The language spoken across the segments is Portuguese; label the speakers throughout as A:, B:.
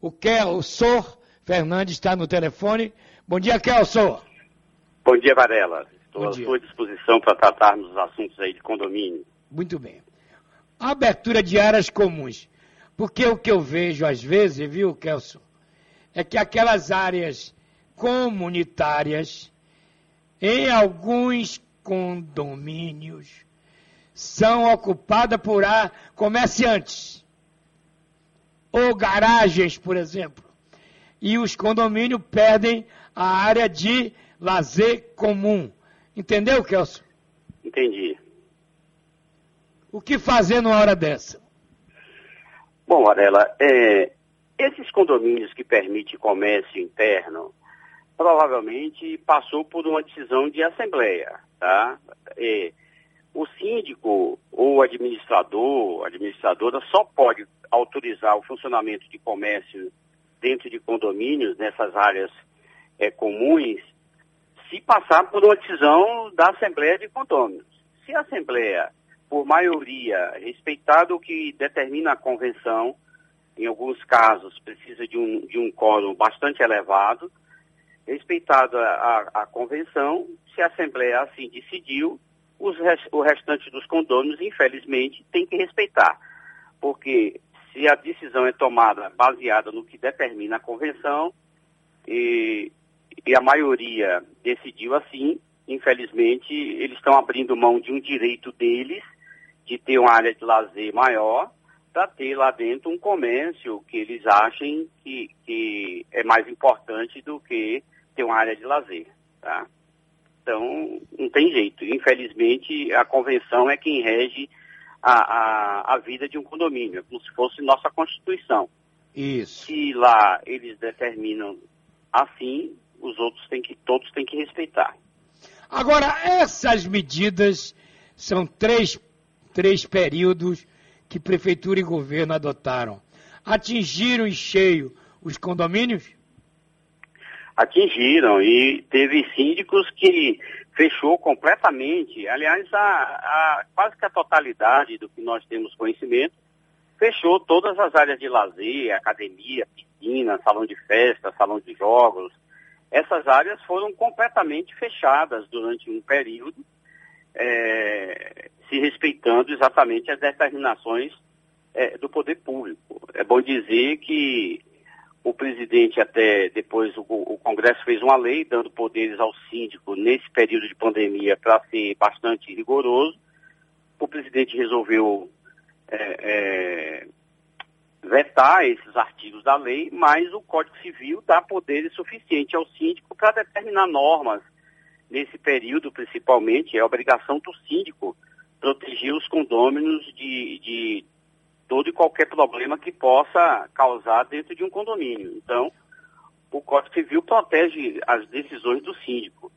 A: O Kelso Fernandes está no telefone. Bom dia, Kelso.
B: Bom dia, Varela. Estou à sua disposição para tratarmos os assuntos aí de condomínio.
A: Muito bem. abertura de áreas comuns. Porque o que eu vejo às vezes, viu, Kelso, é que aquelas áreas comunitárias, em alguns condomínios, são ocupadas por comerciantes ou garagens, por exemplo. E os condomínios perdem a área de lazer comum. Entendeu, Kelso?
B: Entendi.
A: O que fazer numa hora dessa?
B: Bom, Varela, é, esses condomínios que permitem comércio interno, provavelmente passou por uma decisão de assembleia, tá? É, o síndico ou administrador, administradora só pode autorizar o funcionamento de comércio dentro de condomínios, nessas áreas é, comuns, se passar por uma decisão da Assembleia de Condôminos. Se a Assembleia, por maioria, respeitado o que determina a convenção, em alguns casos precisa de um, de um quórum bastante elevado, respeitada a, a, convenção, se a Assembleia assim decidiu, os, o restante dos condôminos, infelizmente, tem que respeitar. Porque se a decisão é tomada baseada no que determina a convenção e, e a maioria decidiu assim, infelizmente, eles estão abrindo mão de um direito deles de ter uma área de lazer maior para ter lá dentro um comércio que eles achem que, que é mais importante do que ter uma área de lazer, tá? Então, não tem jeito. Infelizmente, a convenção é quem rege a, a, a vida de um condomínio, como se fosse nossa Constituição.
A: Isso.
B: Se lá eles determinam assim, os outros têm que, todos têm que respeitar.
A: Agora, essas medidas são três, três períodos que prefeitura e governo adotaram. Atingiram em cheio os condomínios?
B: Atingiram e teve síndicos que fechou completamente, aliás, a, a, quase que a totalidade do que nós temos conhecimento, fechou todas as áreas de lazer, academia, piscina, salão de festa, salão de jogos. Essas áreas foram completamente fechadas durante um período, é, se respeitando exatamente as determinações é, do poder público. É bom dizer que o presidente até depois o, o, Congresso fez uma lei dando poderes ao síndico nesse período de pandemia para ser bastante rigoroso. O presidente resolveu é, é, vetar esses artigos da lei, mas o Código Civil dá poderes suficientes ao síndico para determinar normas nesse período, principalmente. É obrigação do síndico proteger os condôminos de, de todo e qualquer problema que possa causar dentro de um condomínio. Então, o Código Civil protege as decisões do síndico.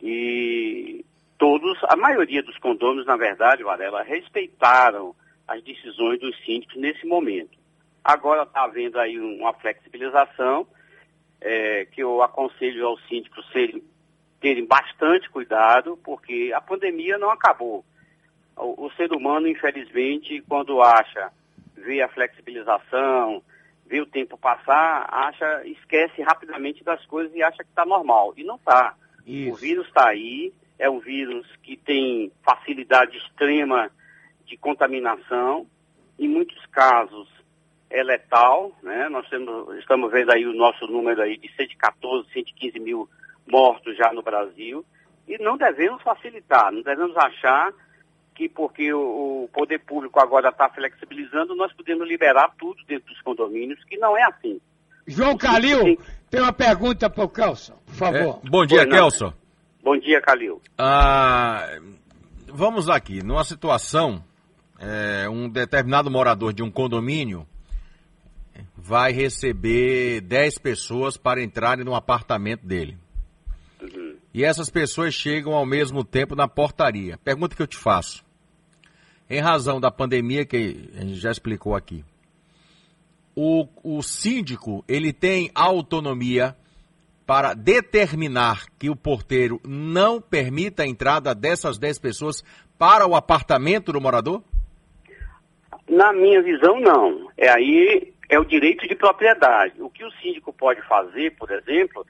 B: E todos, a maioria dos condôminos, na verdade, Varela, respeitaram as decisões dos síndicos nesse momento. Agora está havendo aí uma flexibilização, é, que eu aconselho aos síndicos serem, terem bastante cuidado, porque a pandemia não acabou. O, o ser humano, infelizmente, quando acha vê a flexibilização, vê o tempo passar, acha, esquece rapidamente das coisas e acha que está normal. E não está. O vírus está aí, é um vírus que tem facilidade extrema de contaminação, em muitos casos é letal, né? Nós temos, estamos vendo aí o nosso número aí de 114, 115 mil mortos já no Brasil, e não devemos facilitar, não devemos achar que porque o, o poder público agora está flexibilizando, nós podemos liberar tudo dentro dos condomínios, que não é assim.
A: João Calil, tem... tem uma pergunta para o Kelson, por favor.
C: É, bom dia, Kelson.
B: Bom dia, Calil.
C: Ah, vamos aqui, numa situação, é, um determinado morador de um condomínio vai receber 10 pessoas para entrarem no apartamento dele. Uhum. E essas pessoas chegam ao mesmo tempo na portaria. Pergunta que eu te faço em razão da pandemia que a gente já explicou aqui. O, o síndico ele tem autonomia para determinar que o porteiro não permita a entrada dessas 10 pessoas para o apartamento do morador?
B: Na minha visão, não. É aí é o direito de propriedade. O que o síndico pode fazer, por exemplo,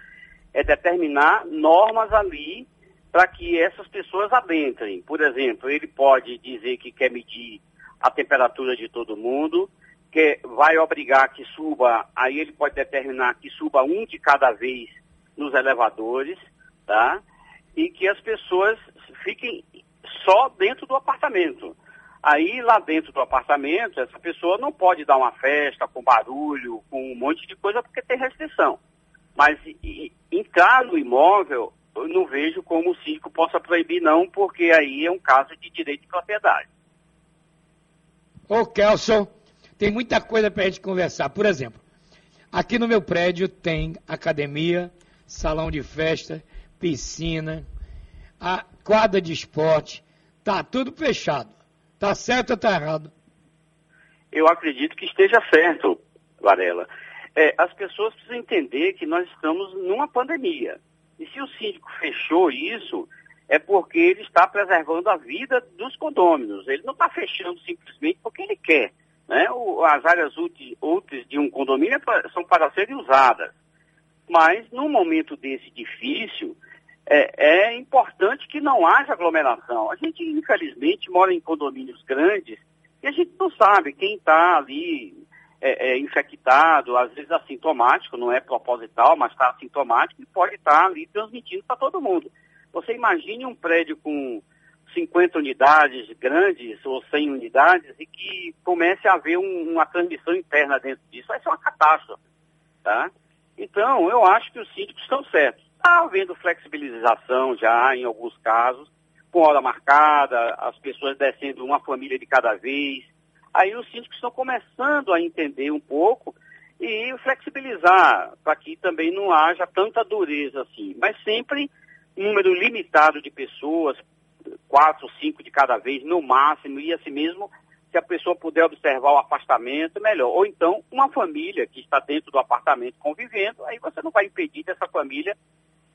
B: é determinar normas ali para que essas pessoas adentrem. Por exemplo, ele pode dizer que quer medir a temperatura de todo mundo, que vai obrigar que suba, aí ele pode determinar que suba um de cada vez nos elevadores, tá? E que as pessoas fiquem só dentro do apartamento. Aí lá dentro do apartamento, essa pessoa não pode dar uma festa com barulho, com um monte de coisa, porque tem restrição. Mas e, entrar no imóvel, não vejo como o síndico possa proibir, não, porque aí é um caso de direito de propriedade.
A: Ô, Kelson, tem muita coisa para a gente conversar. Por exemplo, aqui no meu prédio tem academia, salão de festa, piscina, a quadra de esporte, tá tudo fechado. Tá certo ou tá errado?
B: Eu acredito que esteja certo, Varela. É, as pessoas precisam entender que nós estamos numa pandemia. E se o síndico fechou isso, é porque ele está preservando a vida dos condôminos. Ele não está fechando simplesmente porque ele quer. Né? O, as áreas úteis de um condomínio é são para serem usadas. Mas, num momento desse difícil, é, é, importante que não haja aglomeração. A gente, infelizmente, mora em condomínios grandes e a gente não sabe quem está ali é, é, infectado, às vezes assintomático, não é proposital, mas está assintomático e pode estar tá ali transmitindo para todo mundo. Você imagine um prédio com 50 unidades grandes ou 100 unidades e que comece a haver um, uma transmissão interna dentro disso. Vai ser uma catástrofe. Tá? Então, eu acho que os síndicos estão certos. Está havendo flexibilização já em alguns casos, com hora marcada, as pessoas descendo uma família de cada vez. Aí os síndicos estão começando a entender um pouco e flexibilizar para que também não haja tanta dureza assim. Mas sempre um número limitado de pessoas, quatro, cinco de cada vez, no máximo, e assim mesmo, se a pessoa puder observar o afastamento, melhor. Ou então, uma família que está dentro do apartamento convivendo, aí você não vai impedir dessa família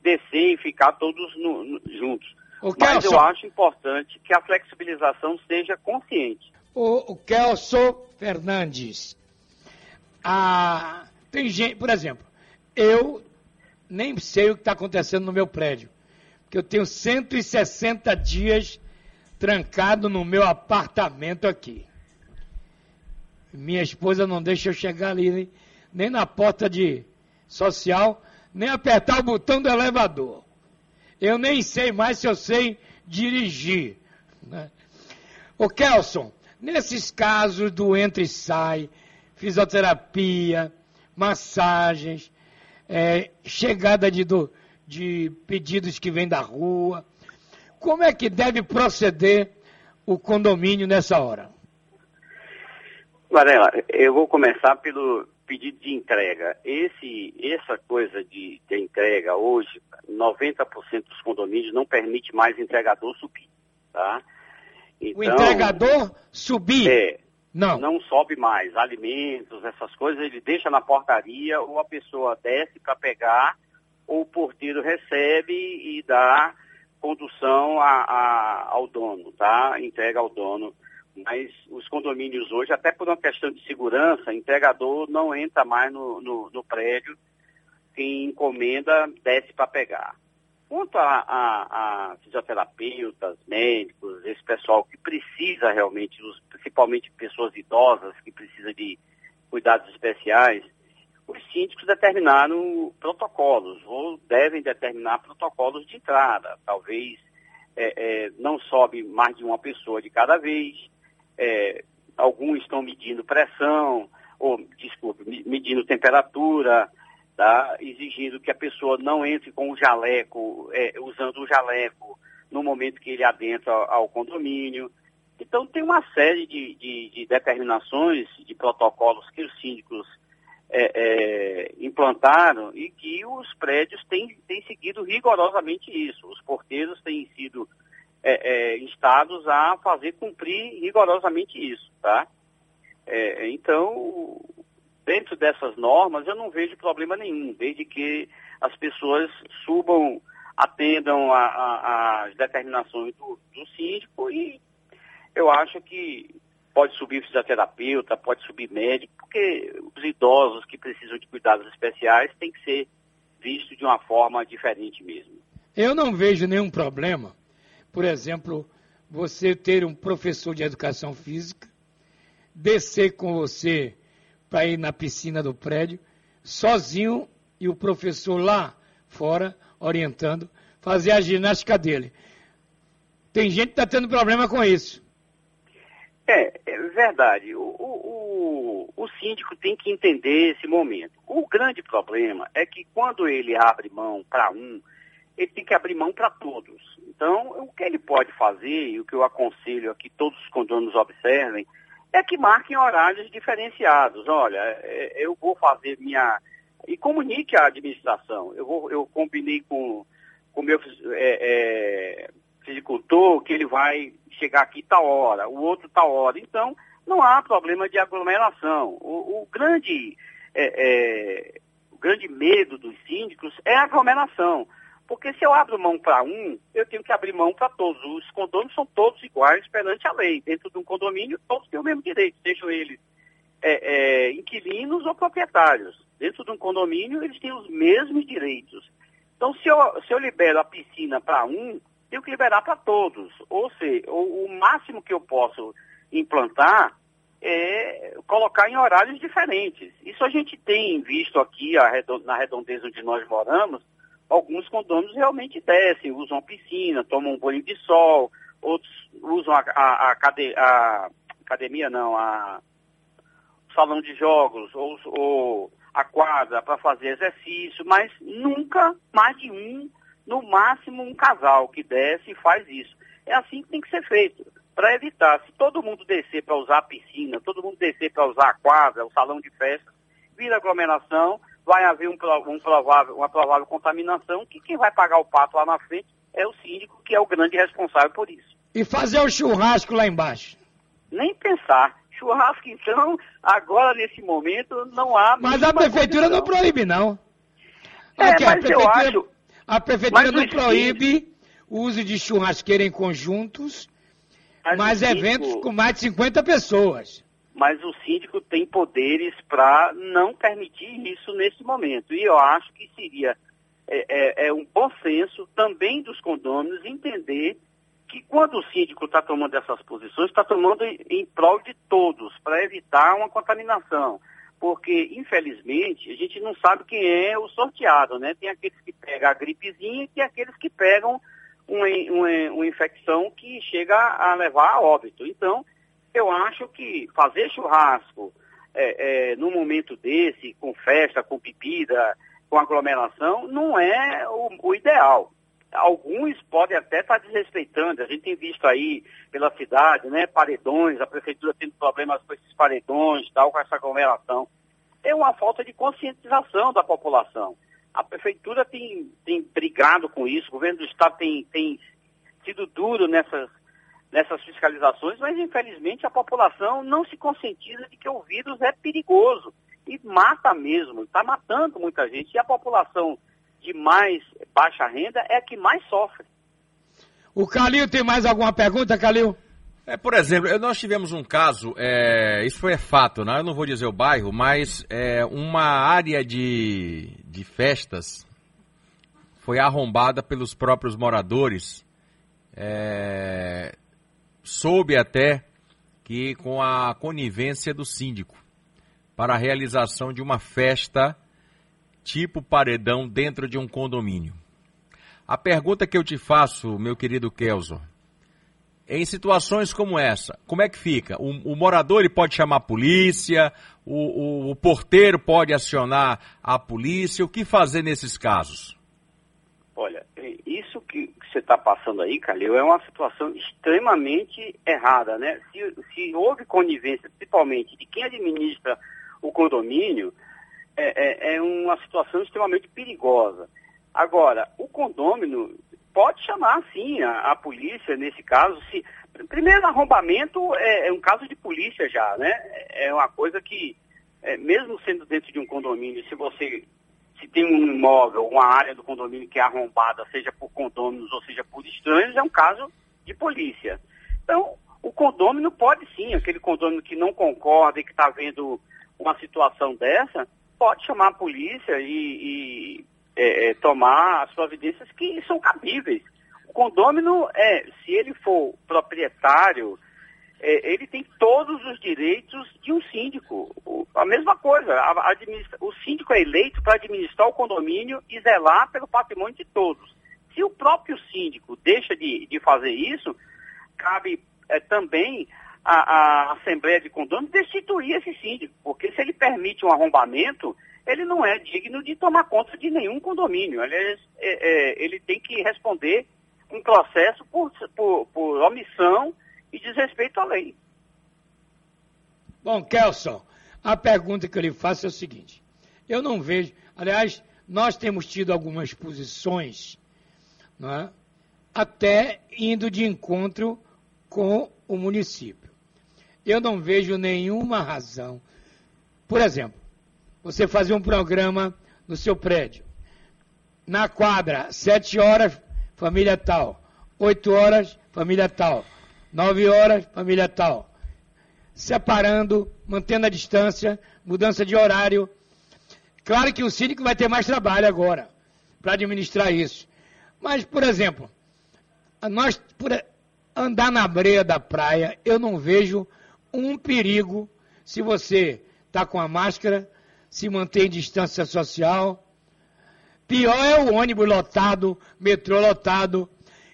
B: descer e ficar todos no, no, juntos. Mas eu acho importante que a flexibilização seja consciente.
A: O, o Kelson Fernandes, a, tem gente, por exemplo, eu nem sei o que está acontecendo no meu prédio, porque eu tenho 160 dias trancado no meu apartamento aqui. Minha esposa não deixa eu chegar ali, nem, nem na porta de social, nem apertar o botão do elevador. Eu nem sei mais se eu sei dirigir. Né? Kelson, nesses casos do entra e sai, fisioterapia, massagens, é, chegada de, do, de pedidos que vêm da rua, como é que deve proceder o condomínio nessa hora?
B: Varela, eu vou começar pelo, pedido de entrega. Esse, essa coisa de, de entrega hoje, 90% dos condomínios não permite mais entregador subir, tá?
A: Então, o entregador subir?
B: É. Não. Não sobe mais. Alimentos, essas coisas, ele deixa na portaria ou a pessoa desce para pegar ou o porteiro recebe e dá condução a, a, ao dono, tá? Entrega ao dono mas os condomínios hoje, até por uma questão de segurança, entregador não entra mais no, no, no prédio, quem encomenda desce para pegar. Quanto a, a, a, fisioterapeutas, médicos, esse pessoal que precisa realmente, principalmente pessoas idosas que precisam de cuidados especiais, os síndicos determinaram protocolos, ou devem determinar protocolos de entrada. Talvez é, é, não sobe mais de uma pessoa de cada vez, é, alguns estão medindo pressão, ou, desculpe, medindo temperatura, tá? exigindo que a pessoa não entre com o jaleco, é, usando o jaleco no momento que ele adentra ao condomínio. Então, tem uma série de, de, de determinações, de protocolos que os síndicos é, é, implantaram e que os prédios têm, têm seguido rigorosamente isso. Os porteiros têm sido é, é, instados a fazer cumprir rigorosamente isso, tá? É, então, dentro dessas normas, eu não vejo problema nenhum, desde que as pessoas subam, atendam às determinações do, do síndico e eu acho que pode subir fisioterapeuta, pode subir médico, porque os idosos que precisam de cuidados especiais têm que ser vistos de uma forma diferente mesmo.
A: Eu não vejo nenhum problema, por exemplo, você ter um professor de educação física, descer com você para ir na piscina do prédio, sozinho e o professor lá fora orientando, fazer a ginástica dele. Tem gente que está tendo problema com isso.
B: É, é verdade. O, o, o, síndico tem que entender esse momento. O grande problema é que quando ele abre mão para um, ele tem que abrir mão para todos. Então, o que ele pode fazer, e o que eu aconselho aqui todos os condomínios observem, é que marquem horários diferenciados. Olha, é, eu vou fazer minha. E comunique à administração. Eu, vou, eu combinei com o meu é, é, fisicultor que ele vai chegar aqui tal hora, o outro tal hora. Então, não há problema de aglomeração. O, o grande, é, é, o grande medo dos síndicos é a aglomeração. Porque se eu abro mão para um, eu tenho que abrir mão para todos. Os condomínios são todos iguais perante a lei. Dentro de um condomínio, todos têm o mesmo direito, sejam eles é, é, inquilinos ou proprietários. Dentro de um condomínio, eles têm os mesmos direitos. Então, se eu, se eu libero a piscina para um, tenho que liberar para todos. Ou seja, o, o, máximo que eu posso implantar é colocar em horários diferentes. Isso a gente tem visto aqui na redondeza onde nós moramos, alguns condôminos realmente descem, usam a piscina, tomam um banho de sol, outros usam a, a, a, cade, a academia, não, a salão de jogos ou, ou a quadra para fazer exercício, mas nunca mais de um, no máximo um casal que desce e faz isso. É assim que tem que ser feito, para evitar, se todo mundo descer para usar a piscina, todo mundo descer para usar a quadra, o salão de festa, vira aglomeração, vai haver um, um provável, uma provável contaminação, que quem vai pagar o pato lá na frente é o síndico, que é o grande responsável por isso.
A: E fazer o churrasco lá embaixo?
B: Nem pensar. Churrasco, então, agora nesse momento, não há.
A: Mas a prefeitura condição. não proíbe, não.
B: É, Aqui, mas eu acho.
A: A prefeitura não proíbe o uso de churrasqueira em conjuntos, mas, mas eventos com mais de 50 pessoas
B: mas o síndico tem poderes para não permitir isso nesse momento. E eu acho que seria é, é, é um bom senso também dos condôminos entender que quando o síndico está tomando essas posições, está tomando em, em prol de todos, para evitar uma contaminação. Porque, infelizmente, a gente não sabe quem é o sorteado, né? Tem aqueles que pegam a gripezinha e tem aqueles que pegam uma, uma, uma infecção que chega a levar a óbito. Então, eu acho que fazer churrasco é, é, num momento desse, com festa, com bebida, com aglomeração, não é o, o ideal. Alguns podem até estar desrespeitando. A gente tem visto aí pela cidade, né, paredões, a prefeitura tendo problemas com esses paredões, tal, com essa aglomeração. É uma falta de conscientização da população. A prefeitura tem, tem brigado com isso, o governo do estado tem, tem sido duro nessas nessas fiscalizações, mas infelizmente a população não se conscientiza de que o vírus é perigoso e mata mesmo, está matando muita gente. E a população de mais baixa renda é a que mais sofre.
A: O Calil tem mais alguma pergunta, Calil?
C: É, por exemplo, nós tivemos um caso, é, isso foi fato, né? eu não vou dizer o bairro, mas é, uma área de, de festas foi arrombada pelos próprios moradores. É, soube até que com a conivência do síndico para a realização de uma festa tipo paredão dentro de um condomínio. A pergunta que eu te faço, meu querido Kelso, em situações como essa, como é que fica? O, o morador ele pode chamar a polícia, o, o, o porteiro pode acionar a polícia, o que fazer nesses casos?
B: Olha, isso que você está passando aí, Calil, é uma situação extremamente errada, né? Se, se houve conivência, principalmente de quem administra o condomínio, é, é, é uma situação extremamente perigosa. Agora, o condômino pode chamar, sim, a, a polícia nesse caso. Se, primeiro, arrombamento é, é, um caso de polícia já, né? É uma coisa que, é, mesmo sendo dentro de um condomínio, se você se tem um imóvel, uma área do condomínio que é arrombada, seja por condôminos ou seja por estranhos, é um caso de polícia. Então, o, condômino pode sim, aquele condômino que não concorda e que está vendo uma situação dessa, pode chamar a polícia e, e é, é, tomar as providências que são cabíveis. O condômino, é, se ele for proprietário, é, ele tem todos os direitos de um síndico. O, a mesma coisa, a, o síndico é eleito para administrar o condomínio e zelar pelo patrimônio de todos. Se o próprio síndico deixa de, de fazer isso, cabe é, também a, a, Assembleia de Condomínio destituir esse síndico, porque se ele permite um arrombamento, ele não é digno de tomar conta de nenhum condomínio. Aliás, é, é, ele tem que responder um processo por, por, por omissão e desrespeito à lei.
A: Bom, Kelson, a pergunta que eu lhe faço é o seguinte: eu não vejo, aliás, nós temos tido algumas posições, é? até indo de encontro com o município. Eu não vejo nenhuma razão. Por exemplo, você fazer um programa no seu prédio. Na quadra, sete horas, família tal. Oito horas, família tal. Nove horas, família tal. Separando, mantendo a distância, mudança de horário. Claro que o síndico vai ter mais trabalho agora para administrar isso. Mas, por exemplo, nós, por, andar na breia da praia, eu não vejo um perigo se você está com a máscara, se mantém distância social. Pior é o ônibus lotado, metrô lotado.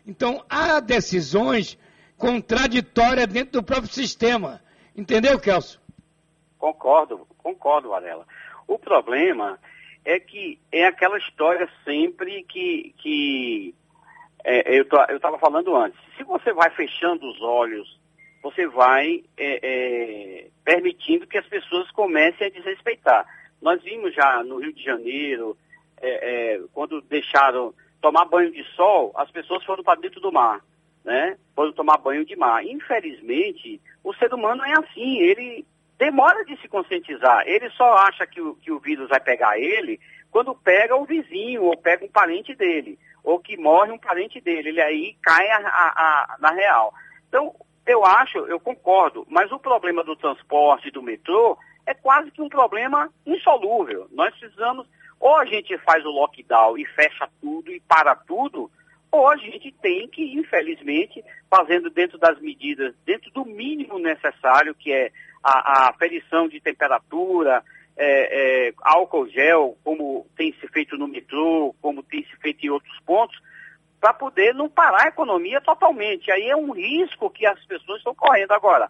A: Então, há decisões contraditórias dentro do próprio sistema. Entendeu, Kelso?
B: Concordo, concordo, Varela. O problema é que é aquela história sempre que, que é, eu estava falando antes, se você vai fechando os olhos, você vai é, é, permitindo que as pessoas comecem a desrespeitar. Nós vimos já no Rio de Janeiro, é, é, quando deixaram tomar banho de sol, as pessoas foram para dentro do mar, né? Foram tomar banho de mar. Infelizmente, o ser humano é assim, ele demora de se conscientizar. Ele só acha que o, que o vírus vai pegar ele quando pega o vizinho ou pega um parente dele ou que morre um parente dele, ele aí cai a, a, a, na real. Então, eu acho, eu concordo, mas o problema do transporte do metrô é quase que um problema insolúvel. Nós precisamos, ou a gente faz o lockdown e fecha tudo e para tudo, ou a gente tem que, infelizmente, fazendo dentro das medidas, dentro do mínimo necessário, que é a, a de temperatura, é, é, álcool gel, como tem se feito no metrô, como tem se feito em outros pontos, para poder não parar a economia totalmente. Aí é um risco que as pessoas estão correndo agora.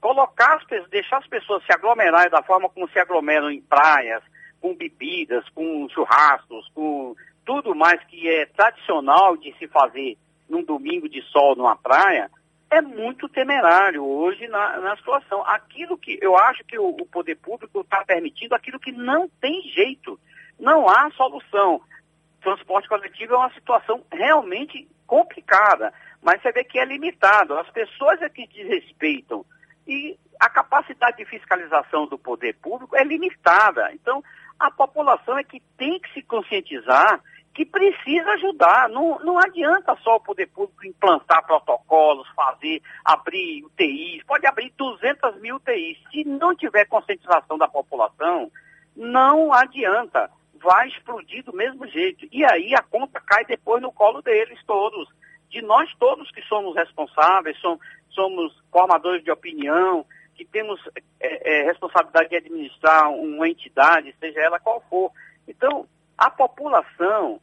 B: Colocar as, deixar as pessoas se aglomerarem da forma como se aglomeram em praias, com bebidas, com churrascos, com tudo mais que é tradicional de se fazer num domingo de sol numa praia, é muito temerário hoje na, na situação. Aquilo que eu acho que o, o poder público está permitindo, aquilo que não tem jeito, não há solução. Transporte coletivo é uma situação realmente complicada, mas você vê que é limitado. As pessoas é que desrespeitam e a capacidade de fiscalização do poder público é limitada. Então, a população é que tem que se conscientizar que precisa ajudar. Não, não adianta só o poder público implantar protocolos, fazer, abrir UTIs, pode abrir 200 mil UTIs. Se não tiver conscientização da população, não adianta. Vai explodir do mesmo jeito. E aí a conta cai depois no colo deles todos. De nós todos que somos responsáveis, somos, somos formadores de opinião, que temos é, é, responsabilidade de administrar uma entidade, seja ela qual for. Então, a população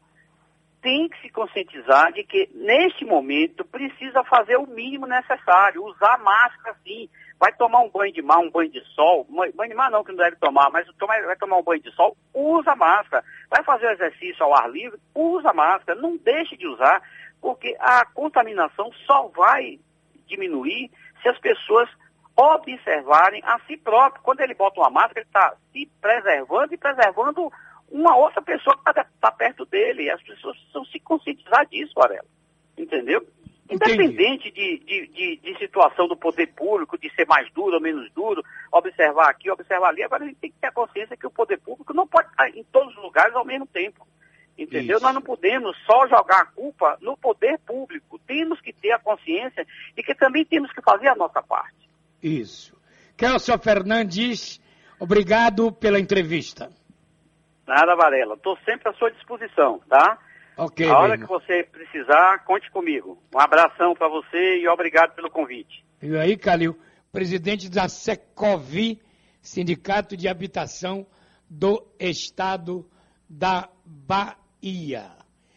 B: tem que se conscientizar de que, neste momento, precisa fazer o mínimo necessário, usar máscara sim. Vai tomar um banho de mar, um banho de sol, banho de mar não, que não deve tomar, mas vai tomar um banho de sol, usa máscara. Vai fazer o exercício ao ar livre, usa máscara. Não deixe de usar, porque a contaminação só vai diminuir se as pessoas observarem a si próprio. Quando ele bota uma máscara, ele está se preservando e preservando uma outra pessoa que está tá perto dele. As pessoas precisam se conscientizar disso, Varela. Entendeu? Independente de, de, de, de, situação do poder público, de ser mais duro ou menos duro, observar aqui, observar ali, agora a gente tem que ter a consciência que o poder público não pode estar em todos os lugares ao mesmo tempo. Entendeu?
A: Isso.
B: Nós não podemos só jogar a culpa no poder público. Temos que ter a consciência e que também temos que fazer a nossa parte.
A: Isso. Kelson Fernandes, obrigado pela entrevista.
B: Nada, Varela. Estou sempre à sua disposição, tá?
A: Ok.
B: a hora que você precisar, conte comigo. Um abração para você e obrigado pelo convite.
A: E aí, Calil, presidente da Secovi, Sindicato de Habitação do Estado da Bahia.